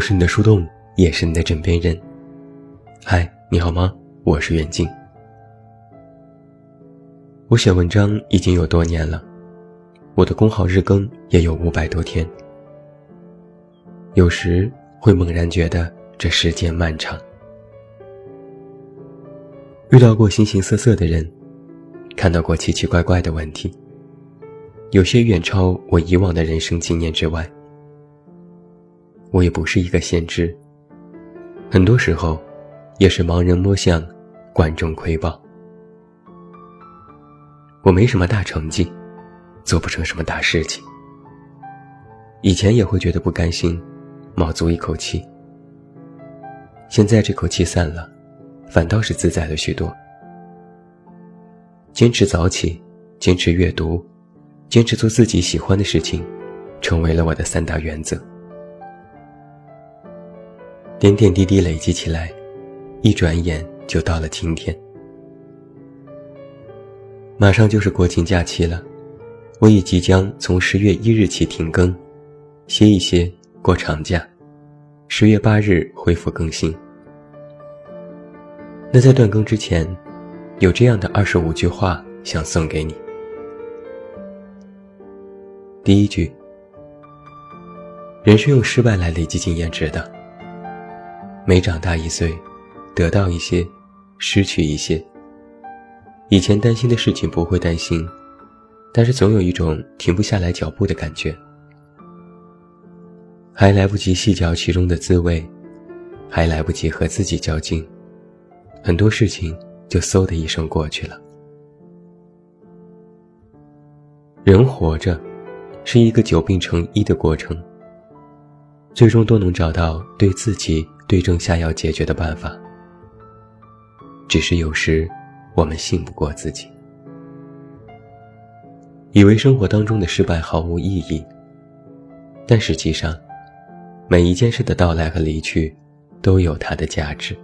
我是你的树洞，也是你的枕边人。嗨，你好吗？我是袁静。我写文章已经有多年了，我的公号日更也有五百多天。有时会猛然觉得这时间漫长，遇到过形形色色的人，看到过奇奇怪怪的问题，有些远超我以往的人生经验之外。我也不是一个先知，很多时候，也是盲人摸象，观众窥豹。我没什么大成绩，做不成什么大事情。以前也会觉得不甘心，卯足一口气。现在这口气散了，反倒是自在了许多。坚持早起，坚持阅读，坚持做自己喜欢的事情，成为了我的三大原则。点点滴滴累积起来，一转眼就到了今天。马上就是国庆假期了，我已即将从十月一日起停更，歇一歇过长假，十月八日恢复更新。那在断更之前，有这样的二十五句话想送给你。第一句：人是用失败来累积经验值的。每长大一岁，得到一些，失去一些。以前担心的事情不会担心，但是总有一种停不下来脚步的感觉。还来不及细嚼其中的滋味，还来不及和自己较劲，很多事情就嗖的一声过去了。人活着，是一个久病成医的过程，最终都能找到对自己。对症下药解决的办法，只是有时我们信不过自己，以为生活当中的失败毫无意义，但实际上，每一件事的到来和离去都有它的价值。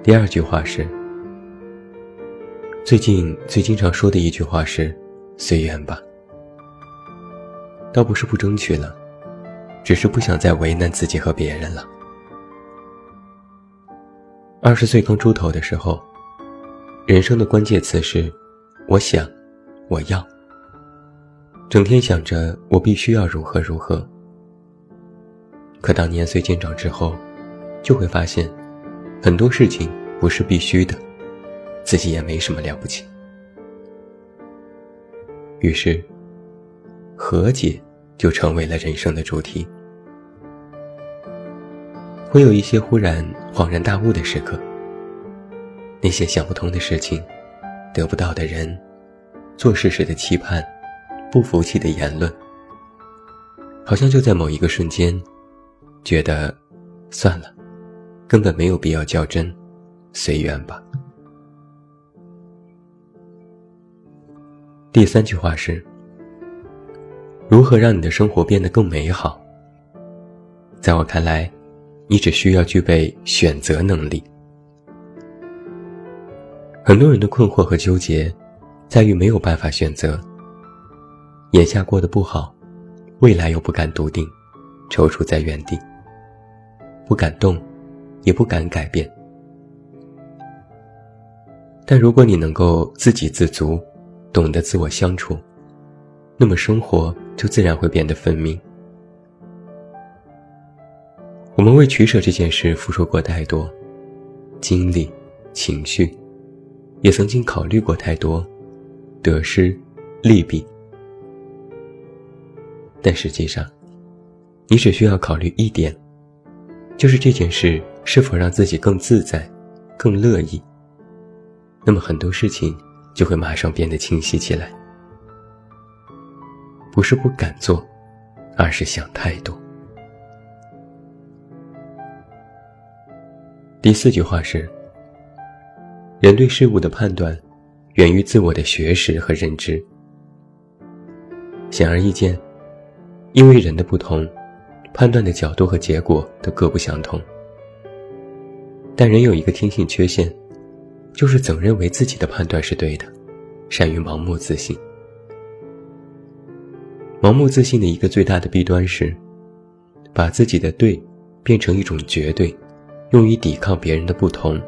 第二句话是，最近最经常说的一句话是“随缘吧”，倒不是不争取了。只是不想再为难自己和别人了。二十岁刚出头的时候，人生的关键词是“我想，我要”。整天想着我必须要如何如何。可当年岁渐长之后，就会发现，很多事情不是必须的，自己也没什么了不起。于是，和解。就成为了人生的主题。会有一些忽然恍然大悟的时刻，那些想不通的事情，得不到的人，做事时的期盼，不服气的言论，好像就在某一个瞬间，觉得算了，根本没有必要较真，随缘吧。第三句话是。如何让你的生活变得更美好？在我看来，你只需要具备选择能力。很多人的困惑和纠结，在于没有办法选择。眼下过得不好，未来又不敢笃定，踌躇在原地，不敢动，也不敢改变。但如果你能够自给自足，懂得自我相处。那么生活就自然会变得分明。我们为取舍这件事付出过太多精力、情绪，也曾经考虑过太多得失、利弊。但实际上，你只需要考虑一点，就是这件事是否让自己更自在、更乐意。那么很多事情就会马上变得清晰起来。不是不敢做，而是想太多。第四句话是：人对事物的判断，源于自我的学识和认知。显而易见，因为人的不同，判断的角度和结果都各不相同。但人有一个天性缺陷，就是总认为自己的判断是对的，善于盲目自信。盲目自信的一个最大的弊端是，把自己的对变成一种绝对，用于抵抗别人的不同，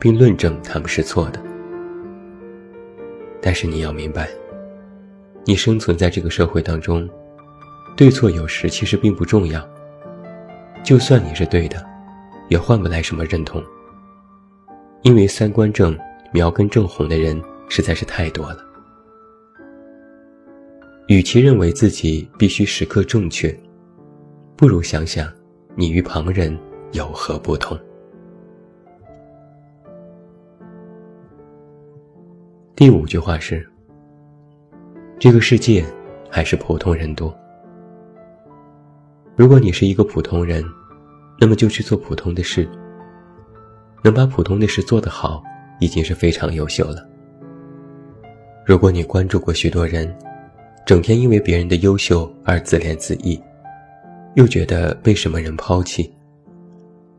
并论证他们是错的。但是你要明白，你生存在这个社会当中，对错有时其实并不重要。就算你是对的，也换不来什么认同。因为三观正、苗根正红的人实在是太多了。与其认为自己必须时刻正确，不如想想你与旁人有何不同。第五句话是：这个世界还是普通人多。如果你是一个普通人，那么就去做普通的事。能把普通的事做得好，已经是非常优秀了。如果你关注过许多人，整天因为别人的优秀而自怜自艾，又觉得被什么人抛弃，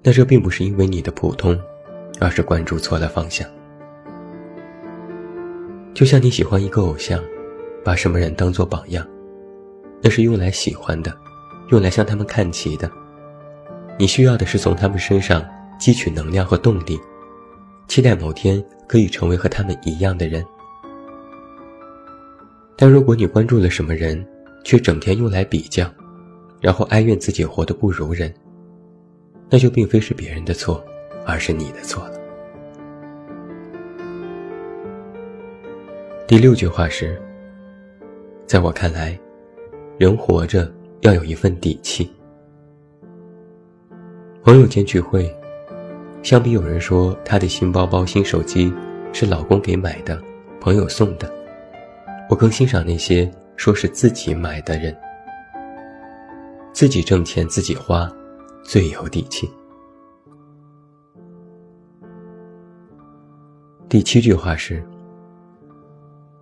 那这并不是因为你的普通，而是关注错了方向。就像你喜欢一个偶像，把什么人当做榜样，那是用来喜欢的，用来向他们看齐的。你需要的是从他们身上。汲取能量和动力，期待某天可以成为和他们一样的人。但如果你关注了什么人，却整天用来比较，然后哀怨自己活得不如人，那就并非是别人的错，而是你的错了。第六句话是：在我看来，人活着要有一份底气。朋友间聚会。相比有人说他的新包包、新手机是老公给买的、朋友送的，我更欣赏那些说是自己买的人。自己挣钱自己花，最有底气。第七句话是：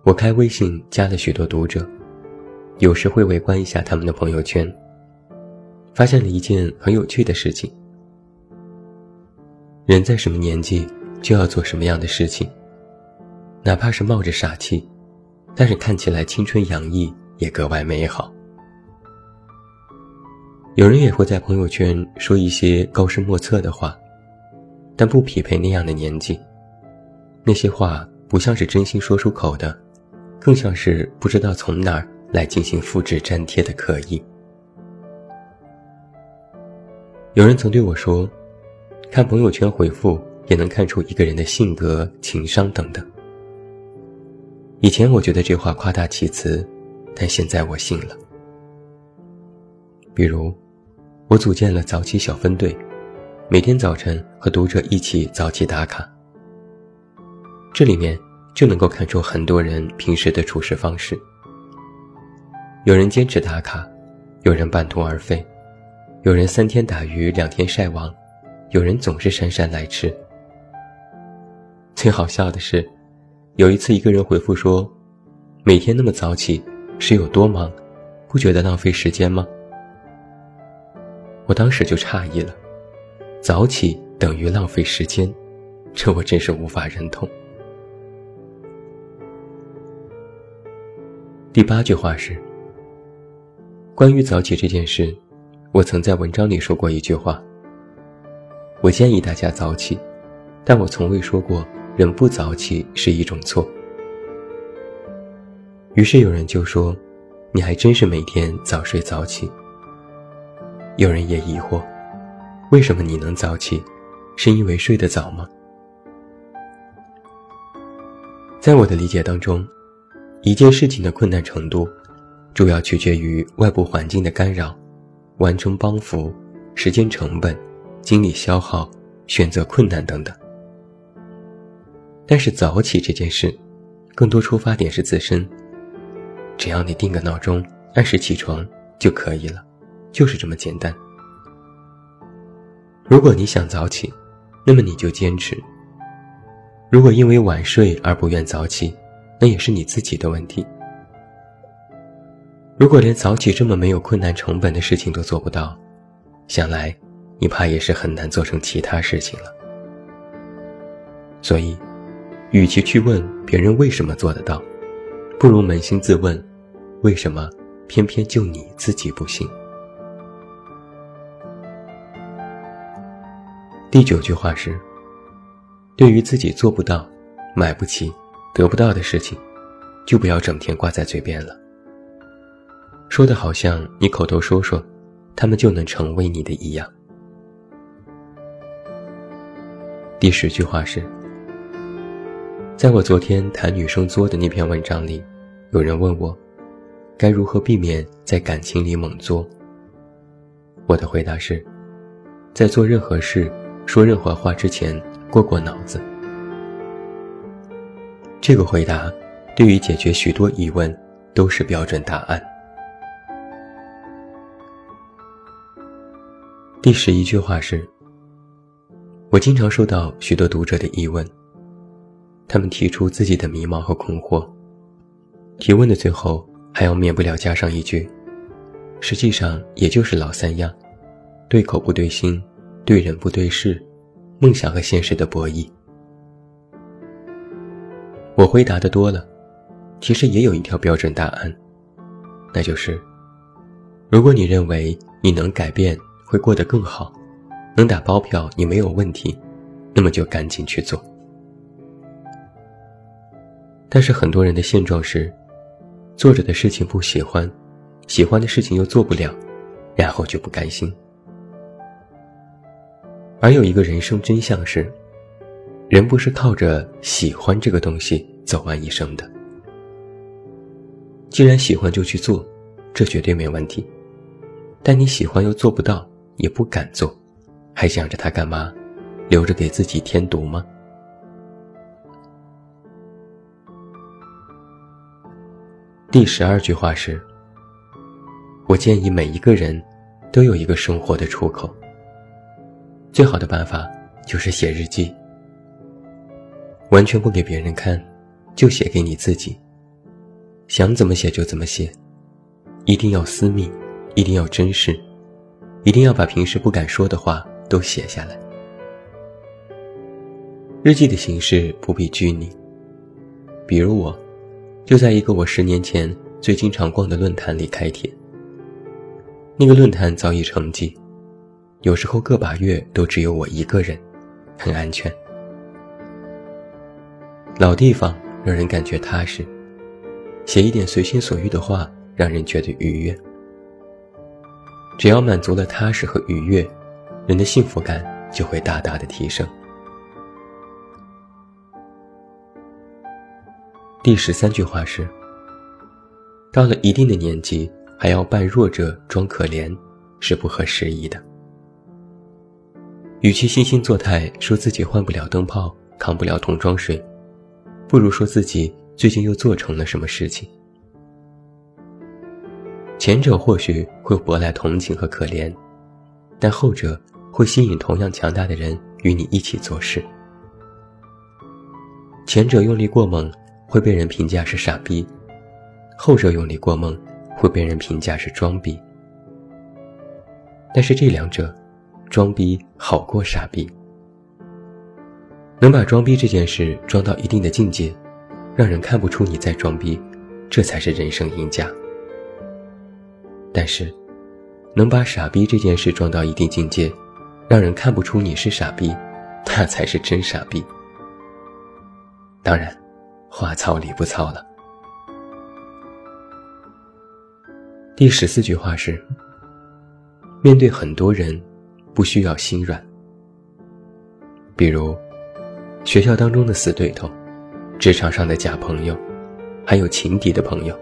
我开微信加了许多读者，有时会围观一下他们的朋友圈，发现了一件很有趣的事情。人在什么年纪就要做什么样的事情，哪怕是冒着傻气，但是看起来青春洋溢，也格外美好。有人也会在朋友圈说一些高深莫测的话，但不匹配那样的年纪。那些话不像是真心说出口的，更像是不知道从哪儿来进行复制粘贴的刻意。有人曾对我说。看朋友圈回复也能看出一个人的性格、情商等等。以前我觉得这话夸大其词，但现在我信了。比如，我组建了早起小分队，每天早晨和读者一起早起打卡。这里面就能够看出很多人平时的处事方式。有人坚持打卡，有人半途而废，有人三天打鱼两天晒网。有人总是姗姗来迟。最好笑的是，有一次一个人回复说：“每天那么早起，是有多忙？不觉得浪费时间吗？”我当时就诧异了，早起等于浪费时间，这我真是无法认同。第八句话是：关于早起这件事，我曾在文章里说过一句话。我建议大家早起，但我从未说过人不早起是一种错。于是有人就说：“你还真是每天早睡早起。”有人也疑惑：“为什么你能早起？是因为睡得早吗？”在我的理解当中，一件事情的困难程度，主要取决于外部环境的干扰、完成帮扶、时间成本。精力消耗、选择困难等等。但是早起这件事，更多出发点是自身。只要你定个闹钟，按时起床就可以了，就是这么简单。如果你想早起，那么你就坚持。如果因为晚睡而不愿早起，那也是你自己的问题。如果连早起这么没有困难成本的事情都做不到，想来。你怕也是很难做成其他事情了，所以，与其去问别人为什么做得到，不如扪心自问：为什么偏偏就你自己不行。第九句话是：对于自己做不到、买不起、得不到的事情，就不要整天挂在嘴边了。说的好像你口头说说，他们就能成为你的一样。第十句话是：在我昨天谈女生作的那篇文章里，有人问我，该如何避免在感情里猛作。我的回答是，在做任何事、说任何话之前过过脑子。这个回答，对于解决许多疑问，都是标准答案。第十一句话是：我经常收到许多读者的疑问，他们提出自己的迷茫和困惑，提问的最后还要免不了加上一句：实际上也就是老三样，对口不对心，对人不对事，梦想和现实的博弈。我回答的多了，其实也有一条标准答案，那就是：如果你认为你能改变。会过得更好，能打包票你没有问题，那么就赶紧去做。但是很多人的现状是，做着的事情不喜欢，喜欢的事情又做不了，然后就不甘心。而有一个人生真相是，人不是靠着喜欢这个东西走完一生的。既然喜欢就去做，这绝对没问题。但你喜欢又做不到。也不敢做，还想着他干嘛？留着给自己添堵吗？第十二句话是：我建议每一个人都有一个生活的出口。最好的办法就是写日记，完全不给别人看，就写给你自己。想怎么写就怎么写，一定要私密，一定要真实。一定要把平时不敢说的话都写下来。日记的形式不必拘泥。比如我，就在一个我十年前最经常逛的论坛里开帖。那个论坛早已成寂，有时候个把月都只有我一个人，很安全。老地方让人感觉踏实，写一点随心所欲的话，让人觉得愉悦。只要满足了踏实和愉悦，人的幸福感就会大大的提升。第十三句话是：到了一定的年纪，还要扮弱者装可怜，是不合时宜的。与其惺惺作态说自己换不了灯泡，扛不了桶装水，不如说自己最近又做成了什么事情。前者或许会博来同情和可怜，但后者会吸引同样强大的人与你一起做事。前者用力过猛会被人评价是傻逼，后者用力过猛会被人评价是装逼。但是这两者，装逼好过傻逼。能把装逼这件事装到一定的境界，让人看不出你在装逼，这才是人生赢家。但是，能把傻逼这件事装到一定境界，让人看不出你是傻逼，那才是真傻逼。当然，话糙理不糙了。第十四句话是：面对很多人，不需要心软。比如，学校当中的死对头，职场上的假朋友，还有情敌的朋友，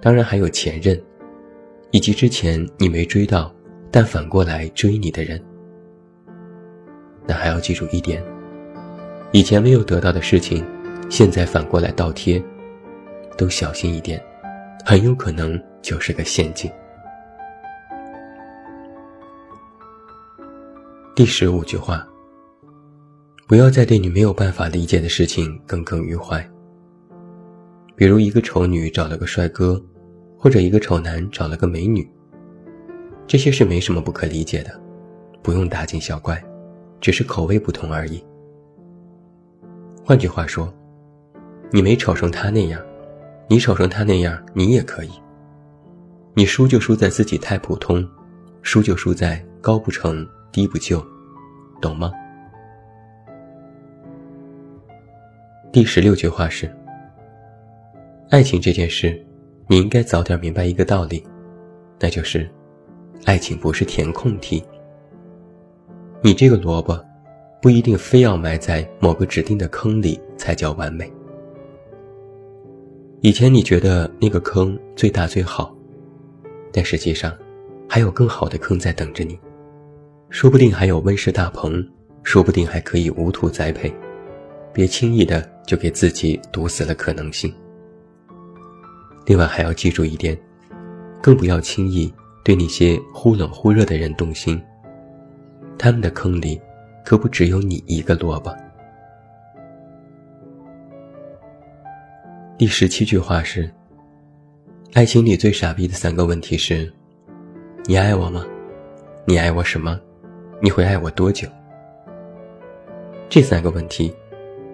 当然还有前任。以及之前你没追到，但反过来追你的人，那还要记住一点：以前没有得到的事情，现在反过来倒贴，都小心一点，很有可能就是个陷阱。第十五句话：不要再对你没有办法理解的事情耿耿于怀。比如一个丑女找了个帅哥。或者一个丑男找了个美女，这些是没什么不可理解的，不用大惊小怪，只是口味不同而已。换句话说，你没丑成他那样，你丑成他那样，你也可以。你输就输在自己太普通，输就输在高不成低不就，懂吗？第十六句话是：爱情这件事，你应该早点明白一个道理，那就是，爱情不是填空题。你这个萝卜，不一定非要埋在某个指定的坑里才叫完美。以前你觉得那个坑最大最好，但实际上，还有更好的坑在等着你，说不定还有温室大棚，说不定还可以无土栽培。别轻易的就给自己堵死了可能性。另外还要记住一点，更不要轻易对那些忽冷忽热的人动心。他们的坑里，可不只有你一个萝卜。第十七句话是：爱情里最傻逼的三个问题是：你爱我吗？你爱我什么？你会爱我多久？这三个问题，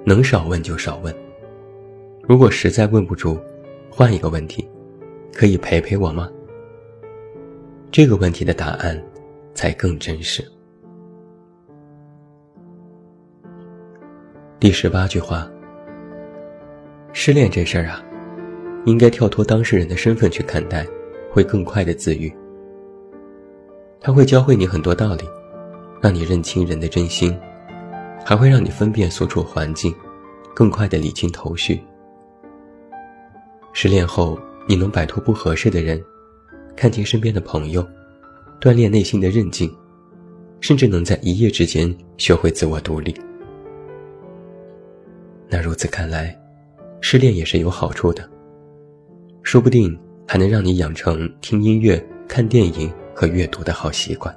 能少问就少问。如果实在问不住，换一个问题：可以陪陪我吗？这个问题的答案，才更真实。第十八句话：失恋这事儿啊，应该跳脱当事人的身份去看待，会更快的自愈。他会教会你很多道理，让你认清人的真心，还会让你分辨所处环境，更快的理清头绪。失恋后，你能摆脱不合适的人，看清身边的朋友，锻炼内心的韧劲，甚至能在一夜之间学会自我独立。那如此看来，失恋也是有好处的，说不定还能让你养成听音乐、看电影和阅读的好习惯。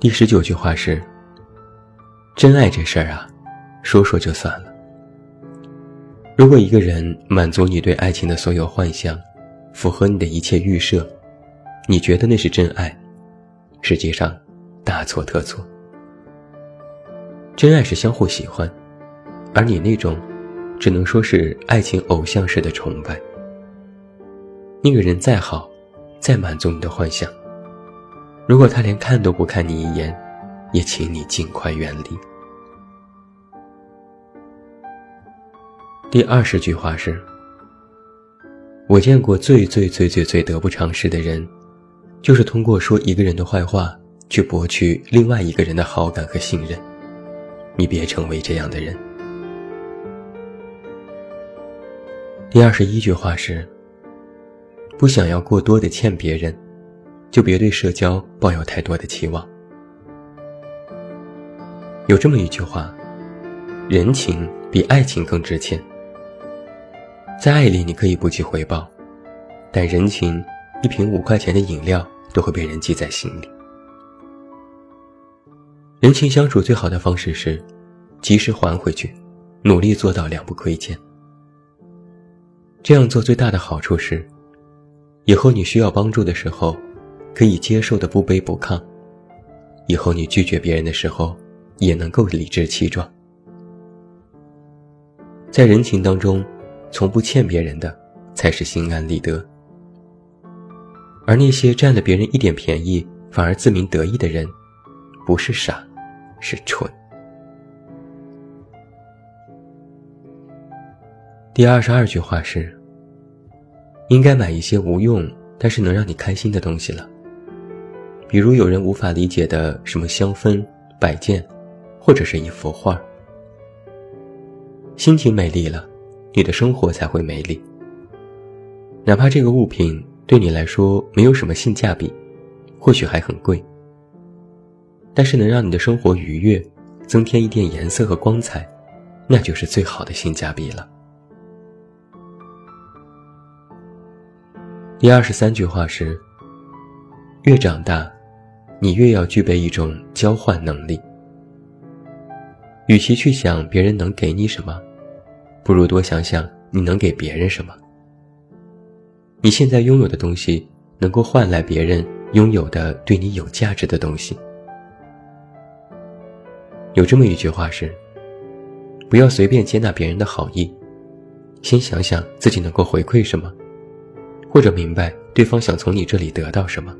第十九句话是：真爱这事儿啊，说说就算了。如果一个人满足你对爱情的所有幻想，符合你的一切预设，你觉得那是真爱，实际上大错特错。真爱是相互喜欢，而你那种，只能说是爱情偶像式的崇拜。那个人再好，再满足你的幻想，如果他连看都不看你一眼，也请你尽快远离。第二十句话是：我见过最最最最最得不偿失的人，就是通过说一个人的坏话，去博取另外一个人的好感和信任。你别成为这样的人。第二十一句话是：不想要过多的欠别人，就别对社交抱有太多的期望。有这么一句话：人情比爱情更值钱。在爱里，你可以不计回报，但人情，一瓶五块钱的饮料都会被人记在心里。人情相处最好的方式是，及时还回去，努力做到两不亏欠。这样做最大的好处是，以后你需要帮助的时候，可以接受的不卑不亢；以后你拒绝别人的时候，也能够理直气壮。在人情当中，从不欠别人的，才是心安理得。而那些占了别人一点便宜，反而自鸣得意的人，不是傻。是蠢。第二十二句话是：应该买一些无用但是能让你开心的东西了，比如有人无法理解的什么香氛、摆件，或者是一幅画。心情美丽了，你的生活才会美丽。哪怕这个物品对你来说没有什么性价比，或许还很贵。但是能让你的生活愉悦，增添一点颜色和光彩，那就是最好的性价比了。第二十三句话是：越长大，你越要具备一种交换能力。与其去想别人能给你什么，不如多想想你能给别人什么。你现在拥有的东西，能够换来别人拥有的对你有价值的东西。有这么一句话是：不要随便接纳别人的好意，先想想自己能够回馈什么，或者明白对方想从你这里得到什么。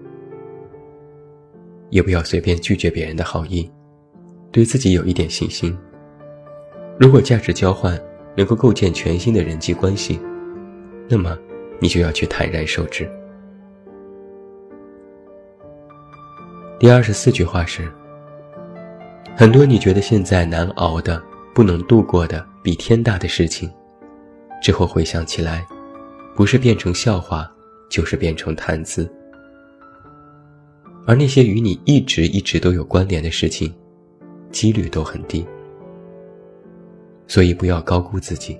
也不要随便拒绝别人的好意，对自己有一点信心。如果价值交换能够构建全新的人际关系，那么你就要去坦然受之。第二十四句话是：很多你觉得现在难熬的、不能度过的比天大的事情，之后回想起来，不是变成笑话，就是变成谈资。而那些与你一直一直都有关联的事情，几率都很低。所以不要高估自己，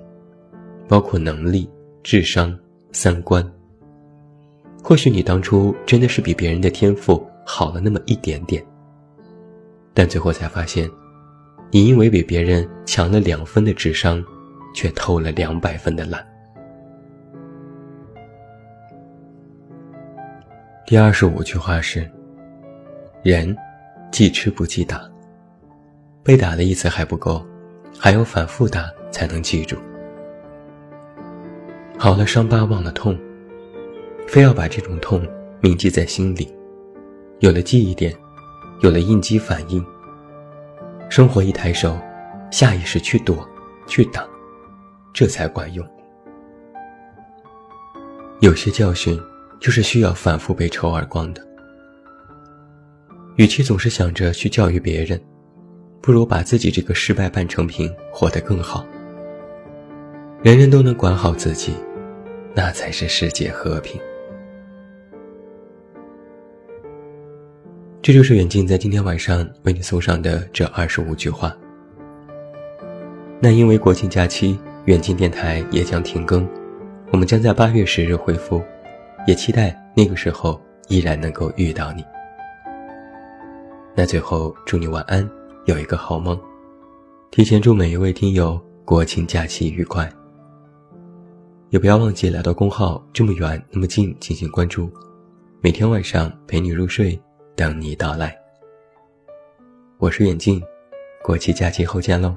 包括能力、智商、三观。或许你当初真的是比别人的天赋好了那么一点点，但最后才发现，你因为比别人强了两分的智商，却偷了两百分的懒。第二十五句话是。人，记吃不记打。被打了一次还不够，还要反复打才能记住。好了伤疤忘了痛，非要把这种痛铭记在心里。有了记忆点，有了应激反应，生活一抬手，下意识去躲，去挡，这才管用。有些教训，就是需要反复被抽耳光的。与其总是想着去教育别人，不如把自己这个失败半成品活得更好。人人都能管好自己，那才是世界和平。这就是远近在今天晚上为你送上的这二十五句话。那因为国庆假期，远近电台也将停更，我们将在八月十日恢复，也期待那个时候依然能够遇到你。那最后，祝你晚安，有一个好梦。提前祝每一位听友国庆假期愉快。也不要忘记来到公号，这么远那么近进行关注，每天晚上陪你入睡，等你到来。我是远近，国庆假期后见喽。